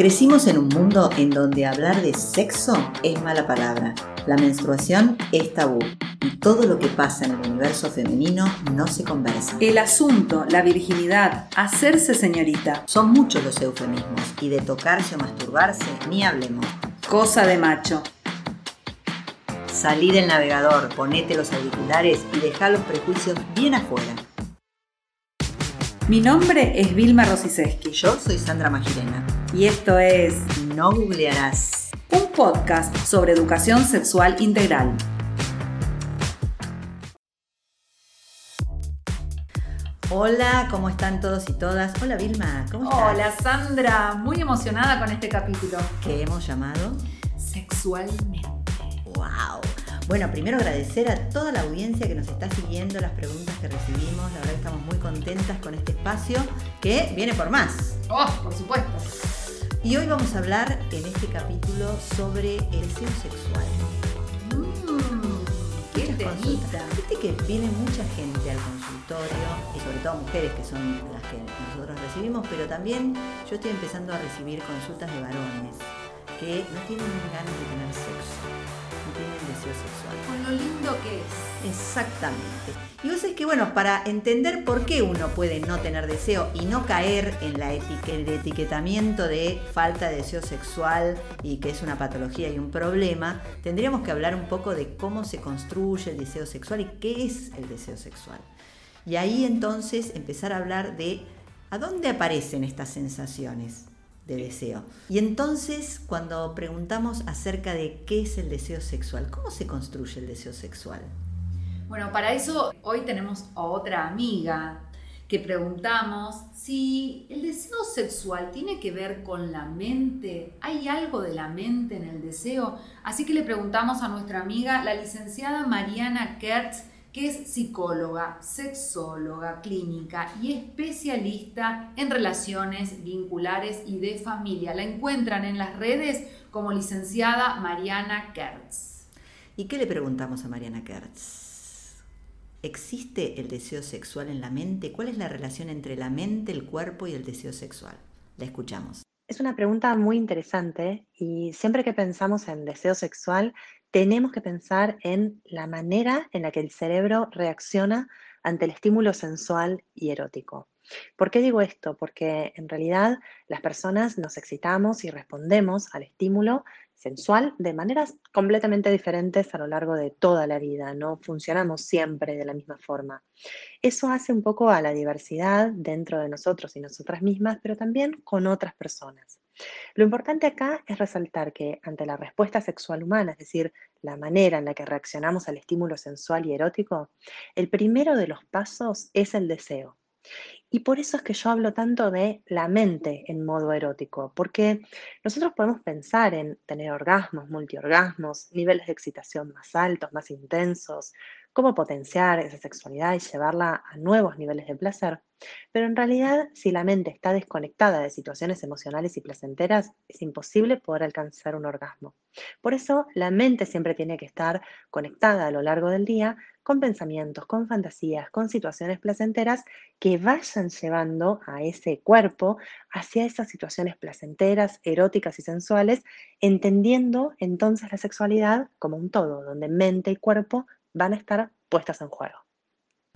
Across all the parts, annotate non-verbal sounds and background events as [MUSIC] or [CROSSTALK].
Crecimos en un mundo en donde hablar de sexo es mala palabra, la menstruación es tabú y todo lo que pasa en el universo femenino no se conversa. El asunto, la virginidad, hacerse señorita. Son muchos los eufemismos y de tocarse o masturbarse ni hablemos. Cosa de macho. Salí del navegador, ponete los auriculares y deja los prejuicios bien afuera. Mi nombre es Vilma Rosiseski. Yo soy Sandra Magirena. Y esto es No googlearás. Un podcast sobre educación sexual integral. Hola, ¿cómo están todos y todas? Hola Vilma, ¿cómo estás? Hola Sandra, muy emocionada con este capítulo. ¿Qué hemos llamado? Sexualmente. ¡Wow! Bueno, primero agradecer a toda la audiencia que nos está siguiendo las preguntas que recibimos. La verdad que estamos muy contentas con este espacio que viene por más. Oh, por supuesto. Y hoy vamos a hablar en este capítulo sobre el deseo sexual. Mmm, qué temita. Viste que viene mucha gente al consultorio, y sobre todo mujeres que son las que nosotros recibimos, pero también yo estoy empezando a recibir consultas de varones que no tienen ganas de tener sexo, no tienen deseo sexual. Con lo lindo que es. Exactamente. Y vos es que, bueno, para entender por qué uno puede no tener deseo y no caer en la el etiquetamiento de falta de deseo sexual y que es una patología y un problema, tendríamos que hablar un poco de cómo se construye el deseo sexual y qué es el deseo sexual. Y ahí entonces empezar a hablar de a dónde aparecen estas sensaciones de deseo. Y entonces cuando preguntamos acerca de qué es el deseo sexual, ¿cómo se construye el deseo sexual? Bueno, para eso hoy tenemos a otra amiga que preguntamos si el deseo sexual tiene que ver con la mente. ¿Hay algo de la mente en el deseo? Así que le preguntamos a nuestra amiga, la licenciada Mariana Kertz, que es psicóloga, sexóloga clínica y especialista en relaciones vinculares y de familia. La encuentran en las redes como licenciada Mariana Kertz. ¿Y qué le preguntamos a Mariana Kertz? ¿Existe el deseo sexual en la mente? ¿Cuál es la relación entre la mente, el cuerpo y el deseo sexual? La escuchamos. Es una pregunta muy interesante y siempre que pensamos en deseo sexual, tenemos que pensar en la manera en la que el cerebro reacciona ante el estímulo sensual y erótico. ¿Por qué digo esto? Porque en realidad las personas nos excitamos y respondemos al estímulo sensual de maneras completamente diferentes a lo largo de toda la vida, no funcionamos siempre de la misma forma. Eso hace un poco a la diversidad dentro de nosotros y nosotras mismas, pero también con otras personas. Lo importante acá es resaltar que ante la respuesta sexual humana, es decir, la manera en la que reaccionamos al estímulo sensual y erótico, el primero de los pasos es el deseo. Y por eso es que yo hablo tanto de la mente en modo erótico, porque nosotros podemos pensar en tener orgasmos, multiorgasmos, niveles de excitación más altos, más intensos, cómo potenciar esa sexualidad y llevarla a nuevos niveles de placer. Pero en realidad, si la mente está desconectada de situaciones emocionales y placenteras, es imposible poder alcanzar un orgasmo. Por eso, la mente siempre tiene que estar conectada a lo largo del día con pensamientos, con fantasías, con situaciones placenteras que vayan llevando a ese cuerpo hacia esas situaciones placenteras, eróticas y sensuales, entendiendo entonces la sexualidad como un todo, donde mente y cuerpo van a estar puestas en juego.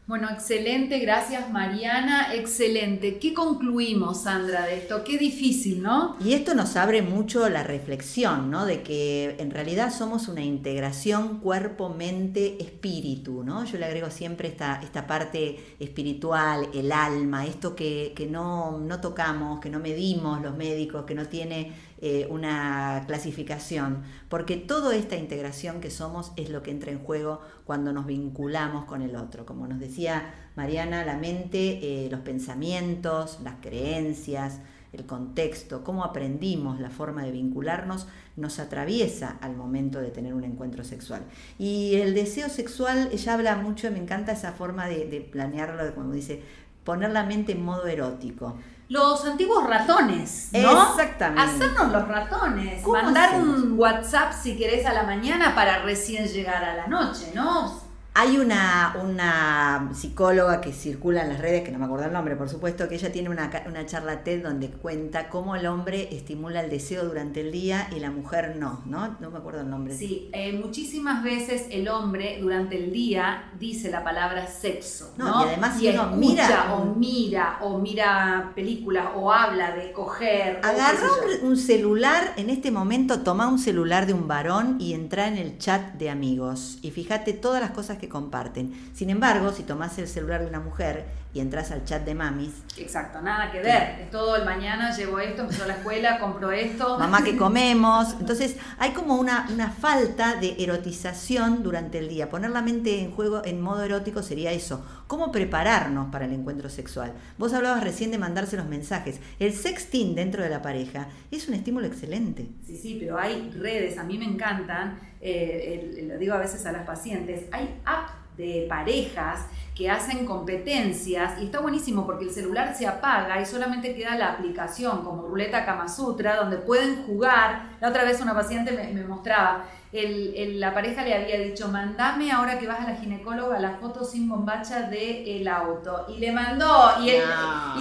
Bueno, excelente, gracias Mariana, excelente. ¿Qué concluimos, Sandra, de esto? Qué difícil, ¿no? Y esto nos abre mucho la reflexión, ¿no? De que en realidad somos una integración cuerpo, mente, espíritu, ¿no? Yo le agrego siempre esta, esta parte espiritual, el alma, esto que, que no, no tocamos, que no medimos los médicos, que no tiene eh, una clasificación, porque toda esta integración que somos es lo que entra en juego cuando nos vinculamos con el otro. Como nos decía Mariana, la mente, eh, los pensamientos, las creencias, el contexto, cómo aprendimos la forma de vincularnos, nos atraviesa al momento de tener un encuentro sexual. Y el deseo sexual, ella habla mucho, me encanta esa forma de, de planearlo, como dice, poner la mente en modo erótico. Los antiguos ratones, ¿no? Exactamente. Hacernos los ratones. ¿Cómo Mandar hacemos? un WhatsApp si querés a la mañana para recién llegar a la noche, ¿no? Hay una, una psicóloga que circula en las redes, que no me acuerdo el nombre, por supuesto, que ella tiene una, una charla TED donde cuenta cómo el hombre estimula el deseo durante el día y la mujer no, ¿no? No me acuerdo el nombre. Sí, eh, muchísimas veces el hombre durante el día dice la palabra sexo, ¿no? y además si uno mira o mira o mira películas o habla de coger. Agarra un celular, en este momento toma un celular de un varón y entra en el chat de amigos y fíjate todas las cosas que comparten. Sin embargo, si tomas el celular de una mujer y entras al chat de mamis. Exacto, nada que ver. Es todo el mañana, llevo esto, empezó la escuela, compro esto. Mamá que comemos. [LAUGHS] Entonces hay como una, una falta de erotización durante el día. Poner la mente en juego en modo erótico sería eso. ¿Cómo prepararnos para el encuentro sexual? Vos hablabas recién de mandarse los mensajes. El sexting dentro de la pareja es un estímulo excelente. Sí, sí, pero hay redes, a mí me encantan, eh, lo digo a veces a las pacientes, hay apps de parejas que hacen competencias y está buenísimo porque el celular se apaga y solamente queda la aplicación como Ruleta Kama Sutra donde pueden jugar. La otra vez una paciente me, mostraba, el, la pareja le había dicho, mandame ahora que vas a la ginecóloga la foto sin bombacha del el auto y le mandó y,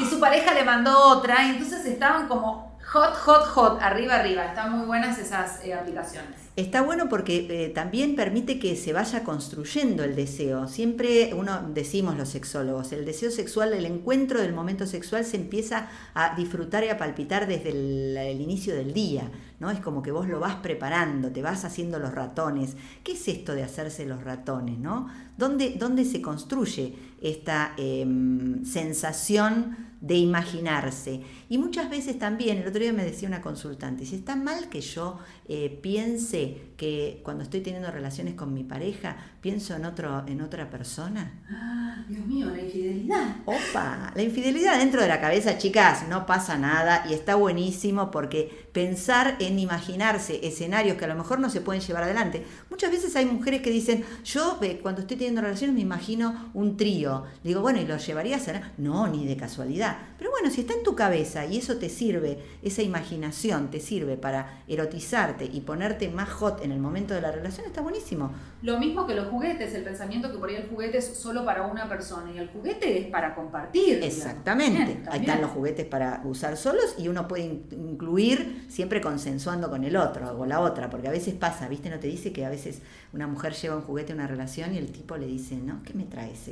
y su pareja le mandó otra y entonces estaban como hot, hot, hot, arriba, arriba. Están muy buenas esas eh, aplicaciones. Está bueno porque eh, también permite que se vaya construyendo el deseo. Siempre uno decimos los sexólogos, el deseo sexual, el encuentro del momento sexual se empieza a disfrutar y a palpitar desde el, inicio del día, ¿no? Es como que vos lo vas preparando, te vas haciendo los ratones. ¿Qué es esto de hacerse los ratones, no? ¿Dónde, dónde se construye esta em, sensación de imaginarse. Y muchas veces también, el otro día me decía una consultante, si está mal que yo eh, piense que cuando estoy teniendo relaciones con mi pareja, pienso en, otro, en otra persona. Ah, Dios mío, la infidelidad. Opa, la infidelidad dentro de la cabeza, chicas, no pasa nada y está buenísimo porque pensar en imaginarse escenarios que a lo mejor no se pueden llevar adelante. Muchas veces hay mujeres que dicen, yo eh, cuando estoy teniendo relaciones me imagino un trío. Digo, bueno, ¿y lo llevarías a...? No, ni de casualidad. Pero bueno, si está en tu cabeza y eso te sirve, esa imaginación te sirve para erotizarte y ponerte más hot en el momento de la relación, está buenísimo. Lo mismo que los juguetes, el pensamiento que por ahí el juguete es solo para una persona y el juguete es para compartir. Exactamente. Ahí están los juguetes para usar solos y uno puede incluir siempre consensuando con el otro o la otra, porque a veces pasa, ¿viste? No te dice que a veces una mujer lleva un juguete a una relación y el tipo le dice, ¿no? ¿Qué me traes?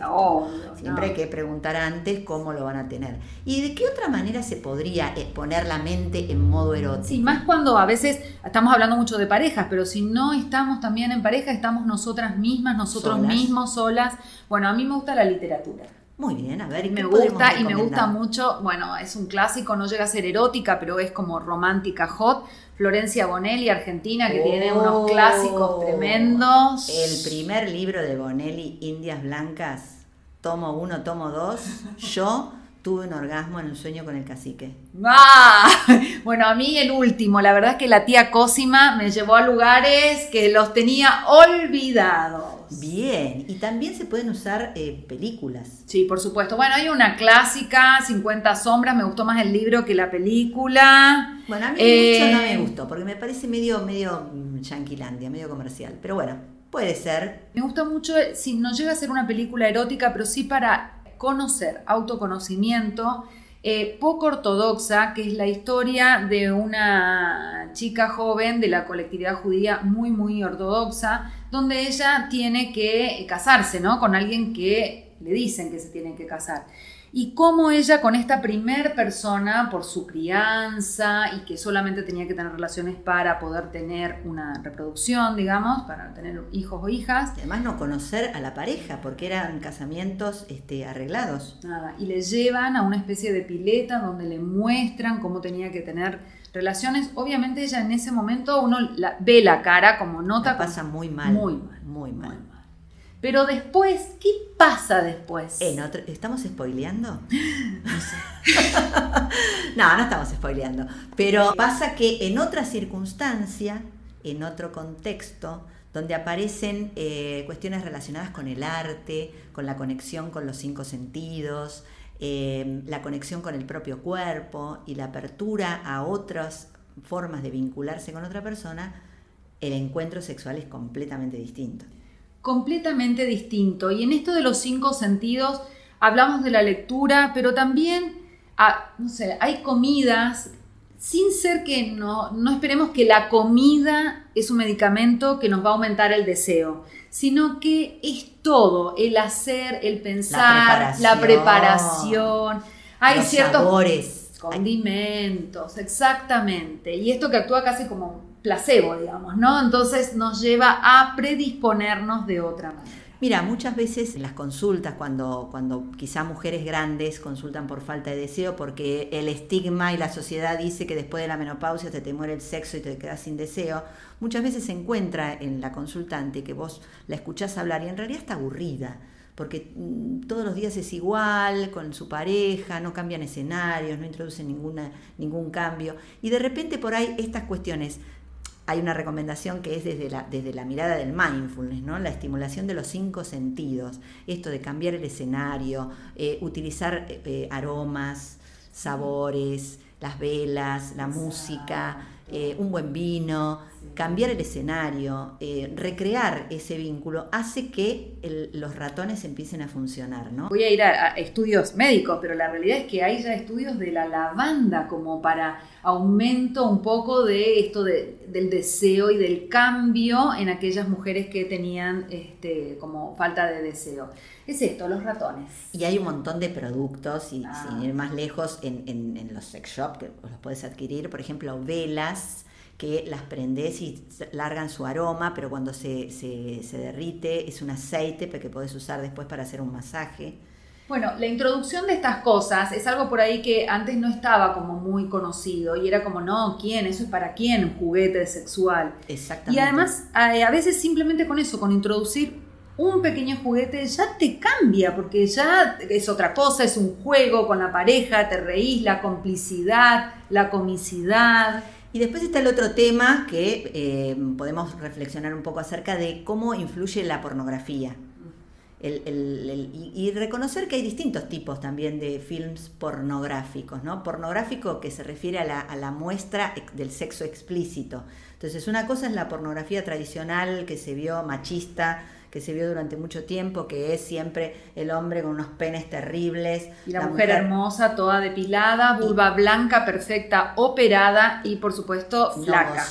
siempre hay que preguntar antes cómo lo van a tener. ¿Y de qué otra manera se podría poner la mente en modo erótico? Sí, más cuando a veces estamos hablando mucho de parejas, pero si no estamos también en pareja, estamos nosotras mismas, nosotros mismos, solas. Bueno, a mí me gusta la literatura. Muy bien, a ver, y me gusta y me gusta mucho, bueno, es un clásico, no llega a ser erótica, pero es como romántica hot. Florencia Bonelli, argentina, que tiene unos oh. clásicos tremendos. El primer libro de Bonelli, Indias Blancas, tomo uno, tomo dos. [LAUGHS] Yo tuve un orgasmo en un sueño con el cacique. ¡Ah! [LAUGHS] Bueno, a mí el último, la verdad es que la tía Cosima me llevó a lugares que los tenía olvidados. Bien, y también se pueden usar eh, películas. Sí, por supuesto. Bueno, hay una clásica, 50 sombras, me gustó más el libro que la película. Bueno, a mí mucho no me eh, gustó, porque me parece medio, medio mm, yanquilandia, medio comercial. Pero bueno, puede ser. Me gusta mucho, eh, si no llega a ser una película erótica, pero sí para conocer, autoconocimiento, eh, poco ortodoxa, que es la historia de una chica joven de la colectividad judía muy, muy ortodoxa, donde ella tiene que casarse, ¿no? Con alguien que le dicen que se tiene que casar y cómo ella con esta primer persona, por su crianza y que solamente tenía que tener relaciones para poder tener una reproducción, digamos, para tener hijos o hijas. además no conocer a la pareja, porque eran casamientos este, arreglados. Nada, y le llevan a una especie de pileta donde le muestran cómo tenía que tener relaciones. Obviamente ella en ese momento uno la, ve la cara como nota. pasa muy mal. Muy mal. Muy mal. Pero después, ¿qué pasa después? ¿Estamos spoileando? [GASPS] No sé. [LAUGHS] no, no estamos spoileando. Pero pasa que en otra circunstancia, en otro contexto, donde aparecen eh, cuestiones relacionadas con el arte, con la conexión con los cinco sentidos, eh, la conexión con el propio cuerpo y la apertura a otras formas de vincularse con otra persona, el encuentro sexual es completamente distinto. Completamente distinto. Y en esto de los cinco sentidos hablamos de la lectura, pero también, ah, no sé, hay comidas, sin ser que no, no esperemos que la comida es un medicamento que nos va a aumentar el deseo, sino que es todo, el hacer, el pensar, la preparación. Hay ciertos sabores. condimentos, exactamente. Y esto que actúa casi como placebo, digamos, ¿no? Entonces nos lleva a predisponernos de otra manera. Mira, muchas veces en las consultas, cuando, cuando quizá mujeres grandes consultan por falta de deseo, porque el estigma y la sociedad dice que después de la menopausia te, te muere el sexo y te quedas sin deseo, muchas veces se encuentra en la consultante que vos la escuchás hablar y en realidad está aburrida porque mm, todos los días es igual con su pareja, no cambian escenarios, no introducen ninguna, ningún cambio. Y de repente por ahí estas cuestiones hay una recomendación que es desde la, desde la mirada del mindfulness, ¿no? la estimulación de los cinco sentidos, esto de cambiar el escenario, eh, utilizar eh, aromas, sabores, las velas, la música, eh, un buen vino, cambiar el escenario, eh, recrear ese vínculo, hace que los ratones empiecen a funcionar. ¿no? Voy a ir a, estudios médicos, pero la realidad es que hay ya estudios de la lavanda como para aumento un poco de esto del deseo y del cambio en aquellas mujeres que tenían este, como falta de deseo. Es esto, los ratones. Y hay un montón de productos, y ah. sin ir más lejos, en, en los sex shops que los puedes adquirir, por ejemplo, velas que las prendes y largan su aroma, pero cuando se, se, derrite es un aceite que podés usar después para hacer un masaje. Bueno, la introducción de estas cosas es algo por ahí que antes no estaba como muy conocido y era como, no, ¿quién? Eso es para quién, un juguete sexual. Exactamente. Y además, a veces simplemente con eso, con introducir un pequeño juguete ya te cambia, porque ya es otra cosa, es un juego con la pareja, te reís, la complicidad, la comicidad. Y después está el otro tema que eh, podemos reflexionar un poco acerca de cómo influye la pornografía. y, reconocer que hay distintos tipos también de films pornográficos, ¿no? Pornográfico que se refiere a la, a la muestra del sexo explícito. Entonces, una cosa es la pornografía tradicional que se vio machista, que se vio durante mucho tiempo, que es siempre el hombre con unos penes terribles. Y la, mujer, hermosa, toda depilada, vulva blanca, perfecta, operada y por supuesto flaca.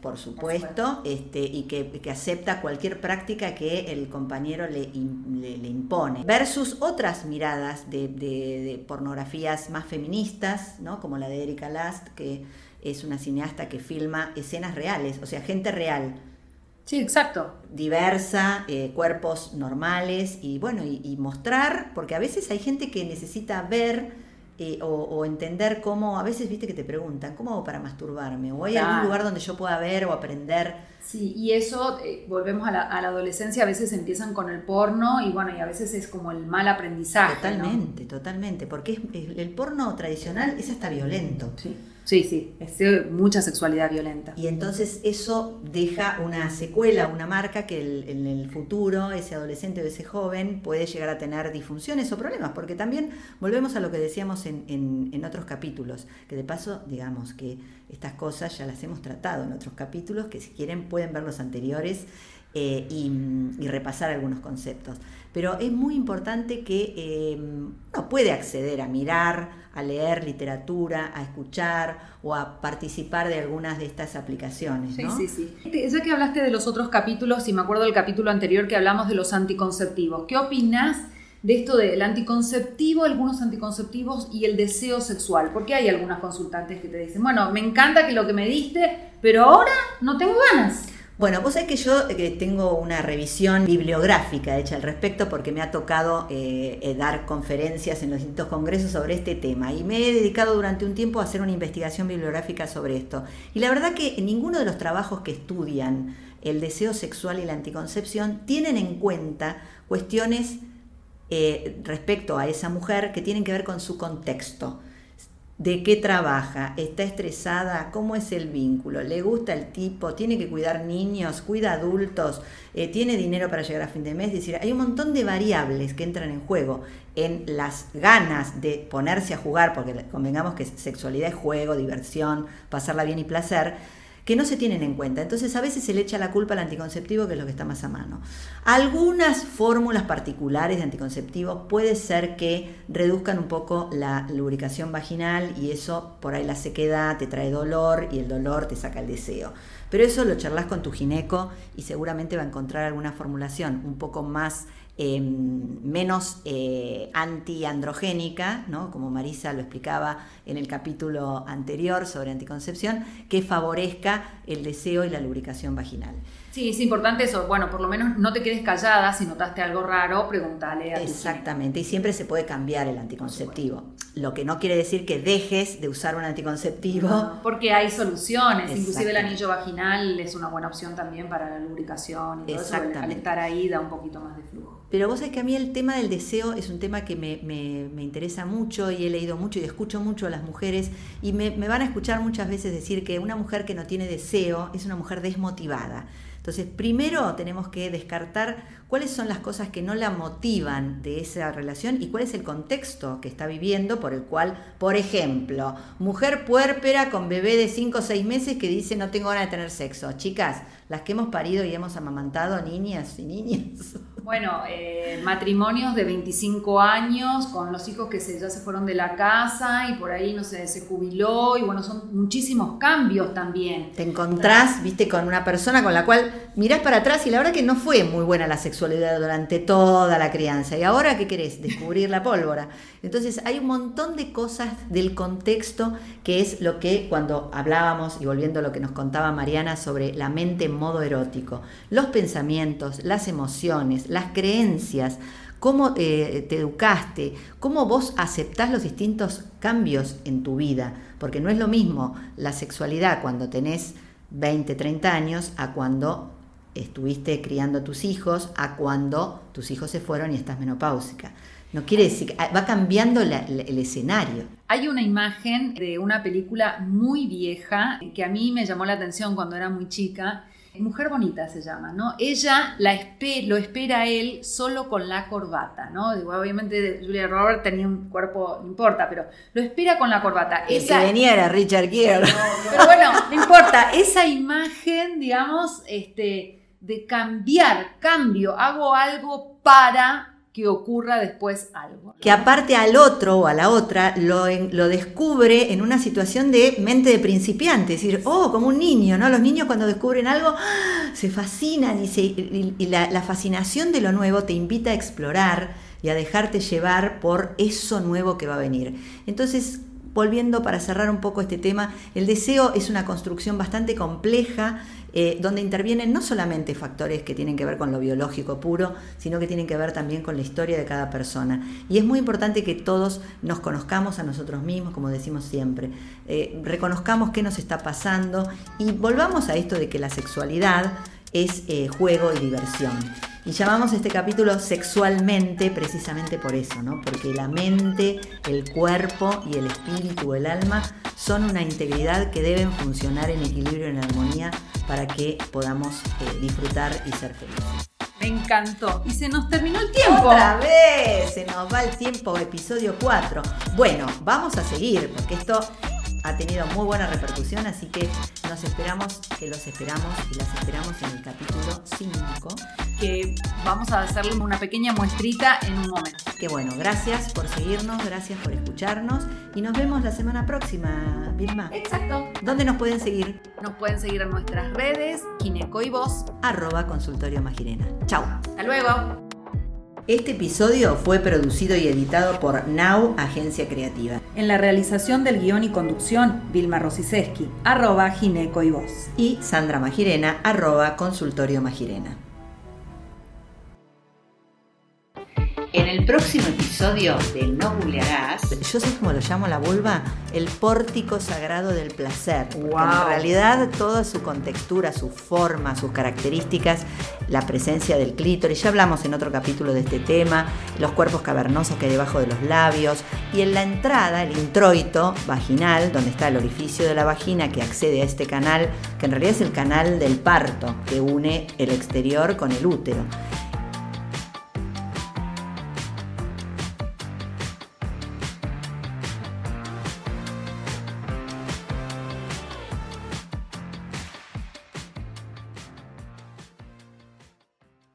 por supuesto, este, y que, acepta cualquier práctica que el compañero le, le, impone. Versus otras miradas de, de, pornografías más feministas, ¿no? como la de Erika Last, que es una cineasta que filma escenas reales, o sea, gente real Sí, exacto. Diversa, eh, cuerpos normales y bueno, y, mostrar, porque a veces hay gente que necesita ver eh, o, entender cómo, a veces viste que te preguntan, ¿cómo hago para masturbarme? ¿O hay algún lugar donde yo pueda ver o aprender? Sí, y eso, eh, volvemos a la, adolescencia, a veces empiezan con el porno y bueno, y a veces es como el mal aprendizaje. Totalmente, totalmente, porque el porno tradicional es hasta violento. Sí. Sí, sí, mucha sexualidad violenta. Y entonces eso deja una secuela, una marca que en el futuro ese adolescente o ese joven puede llegar a tener disfunciones o problemas, porque también volvemos a lo que decíamos en, otros capítulos, que de paso, digamos que estas cosas ya las hemos tratado en otros capítulos, que si quieren pueden ver los anteriores eh, y, repasar algunos conceptos. Pero es muy importante que eh, uno puede acceder a mirar, a leer literatura, a escuchar o a participar de algunas de estas aplicaciones. Sí, sí, sí. Ya que hablaste de los otros capítulos, y me acuerdo del capítulo anterior que hablamos de los anticonceptivos, ¿qué opinas de esto del anticonceptivo, algunos anticonceptivos y el deseo sexual? Porque hay algunas consultantes que te dicen, bueno, me encanta que lo que me diste, pero ahora no tengo ganas. Bueno, vos sabés que yo eh, tengo una revisión bibliográfica hecha al respecto porque me ha tocado eh, eh, dar conferencias en los distintos congresos sobre este tema y me he dedicado durante un tiempo a hacer una investigación bibliográfica sobre esto. Y la verdad que ninguno de los trabajos que estudian el deseo sexual y la anticoncepción tienen en cuenta cuestiones respecto a esa mujer que tienen que ver con su contexto de qué trabaja, está estresada, cómo es el vínculo, le gusta el tipo, tiene que cuidar niños, cuida adultos, eh, tiene dinero para llegar a fin de mes. Es decir, hay un montón de variables que entran en juego en las ganas de ponerse a jugar, porque convengamos que sexualidad es juego, diversión, pasarla bien y placer, que no se tienen en cuenta. Entonces a veces se le echa la culpa al anticonceptivo, que es lo que está más a mano. Algunas fórmulas particulares de anticonceptivos puede ser que reduzcan un poco la lubricación vaginal y eso por ahí la sequedad te trae dolor y el dolor te saca el deseo. Pero eso lo charlas con tu gineco y seguramente va a encontrar alguna formulación un poco más Em, menos eh, antiandrogénica, ¿no? como Marisa lo explicaba en el capítulo anterior sobre anticoncepción, que favorezca el deseo y la lubricación vaginal. Sí, es importante eso. Bueno, por lo menos no te quedes callada. Si notaste algo raro, pregúntale a Exactamente. Y siempre se puede cambiar el anticonceptivo. Lo que no quiere decir que dejes de usar un anticonceptivo. porque hay soluciones. Inclusive el anillo vaginal es una buena opción también para la lubricación y todo eso. Al estar ahí da un poquito más de flujo. Pero vos sabés que a mí el tema del deseo es un tema que me, me, interesa mucho y he leído mucho y escucho mucho a las mujeres y me, me van a escuchar muchas veces decir que una mujer que no tiene deseo es una mujer desmotivada. Entonces, primero tenemos que descartar cuáles son las cosas que no la motivan de esa relación y cuál es el contexto que está viviendo por el cual, por ejemplo, mujer puérpera con bebé de 5 o 6 meses que dice no tengo ganas de tener sexo. Chicas, las que hemos parido y hemos amamantado niñas y niños. Bueno, eh, matrimonios de 25 años con los hijos que se, ya se fueron de la casa y por ahí, no se jubiló y bueno, son muchísimos cambios también. Te encontrás, viste, con una persona con la cual mirás para atrás y la verdad que no fue muy buena la sexualidad durante toda la crianza. ¿Y ahora qué querés? Descubrir la pólvora. Entonces hay un montón de cosas del contexto que es lo que cuando hablábamos, y volviendo a lo que nos contaba Mariana sobre la mente en modo erótico, los pensamientos, las emociones, las creencias, cómo eh, te educaste, cómo vos aceptás los distintos cambios en tu vida, porque no es lo mismo la sexualidad cuando tenés 20, 30 años a cuando estuviste criando a tus hijos, a cuando tus hijos se fueron y estás menopáusica. No quiere decir que va cambiando el escenario. Hay una imagen de una película muy vieja que a mí me llamó la atención cuando era muy chica, Mujer Bonita se llama, ¿no? Ella la lo espera a él solo con la corbata, ¿no? obviamente Julia Roberts tenía un cuerpo, no importa, pero lo espera con la corbata. El esa, que venía era Richard Gere. Pero bueno, no importa, esa imagen, digamos, este, de cambiar, cambio, hago algo para que ocurra después algo. Que aparte al otro o a la otra lo, lo, descubre en una situación de mente de principiante, es decir, oh, como un niño, ¿no? Los niños cuando descubren algo ¡ah! se fascinan y, se, y la, la fascinación de lo nuevo te invita a explorar y a dejarte llevar por eso nuevo que va a venir. Entonces, volviendo para cerrar un poco este tema, el deseo es una construcción bastante compleja eh, donde intervienen no solamente factores que tienen que ver con lo biológico puro, sino que tienen que ver también con la historia de cada persona. Y es muy importante que todos nos conozcamos a nosotros mismos, como decimos siempre, eh, reconozcamos qué nos está pasando y volvamos a esto de que la sexualidad es eh, juego y diversión. Y llamamos este capítulo sexualmente precisamente por eso, ¿no? Porque la mente, el cuerpo y el espíritu, el alma, son una integridad que deben funcionar en equilibrio, en armonía, para que podamos eh, disfrutar y ser felices. Me encantó. Y se nos terminó el tiempo. Otra vez, se nos va el tiempo, episodio 4. Bueno, vamos a seguir, porque esto ha tenido muy buena repercusión, así que nos esperamos, que los esperamos y las esperamos en el capítulo 5. Que vamos a hacerle una pequeña muestrita en un momento. Que bueno, gracias por seguirnos, gracias por escucharnos y nos vemos la semana próxima, Vilma. Exacto. ¿Dónde nos pueden seguir? Nos pueden seguir en nuestras redes, Gineco y Voz. Arroba Consultorio Magirena. Chau. Hasta luego. Este episodio fue producido y editado por Now Agencia Creativa. En la realización del guion y conducción, Vilma Rosiseski, arroba Gineco y Voz. Y Sandra Magirena, arroba Consultorio Magirena. En el próximo episodio de No Googlearás, yo sé cómo lo llamo la vulva, el pórtico sagrado del placer. En realidad toda su contextura, su forma, sus características, la presencia del clítoris, ya hablamos en otro capítulo de este tema, los cuerpos cavernosos que hay debajo de los labios y en la entrada, el introito vaginal, donde está el orificio de la vagina que accede a este canal, que en realidad es el canal del parto que une el exterior con el útero.